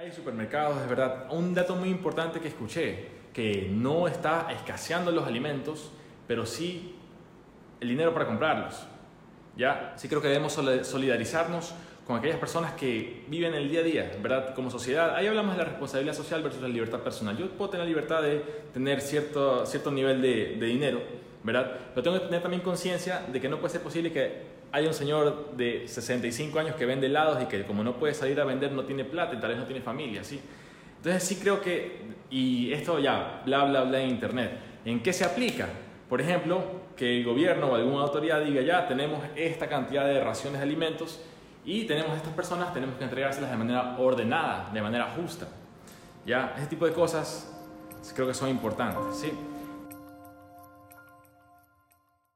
Hay supermercados, es verdad. Un dato muy importante que escuché, que no está escaseando los alimentos, pero sí el dinero para comprarlos. ¿Ya? Sí creo que debemos solidarizarnos con aquellas personas que viven el día a día, ¿verdad? Como sociedad. Ahí hablamos de la responsabilidad social versus la libertad personal. Yo puedo tener la libertad de tener cierto, cierto nivel de, de dinero, ¿verdad? Pero tengo que tener también conciencia de que no puede ser posible que haya un señor de 65 años que vende helados y que como no puede salir a vender no tiene plata y tal vez no tiene familia, ¿sí? Entonces sí creo que, y esto ya, bla, bla, bla en Internet, ¿en qué se aplica? Por ejemplo, que el gobierno o alguna autoridad diga ya, tenemos esta cantidad de raciones de alimentos y tenemos estas personas, tenemos que entregárselas de manera ordenada, de manera justa. ¿Ya? Ese tipo de cosas creo que son importantes, ¿sí?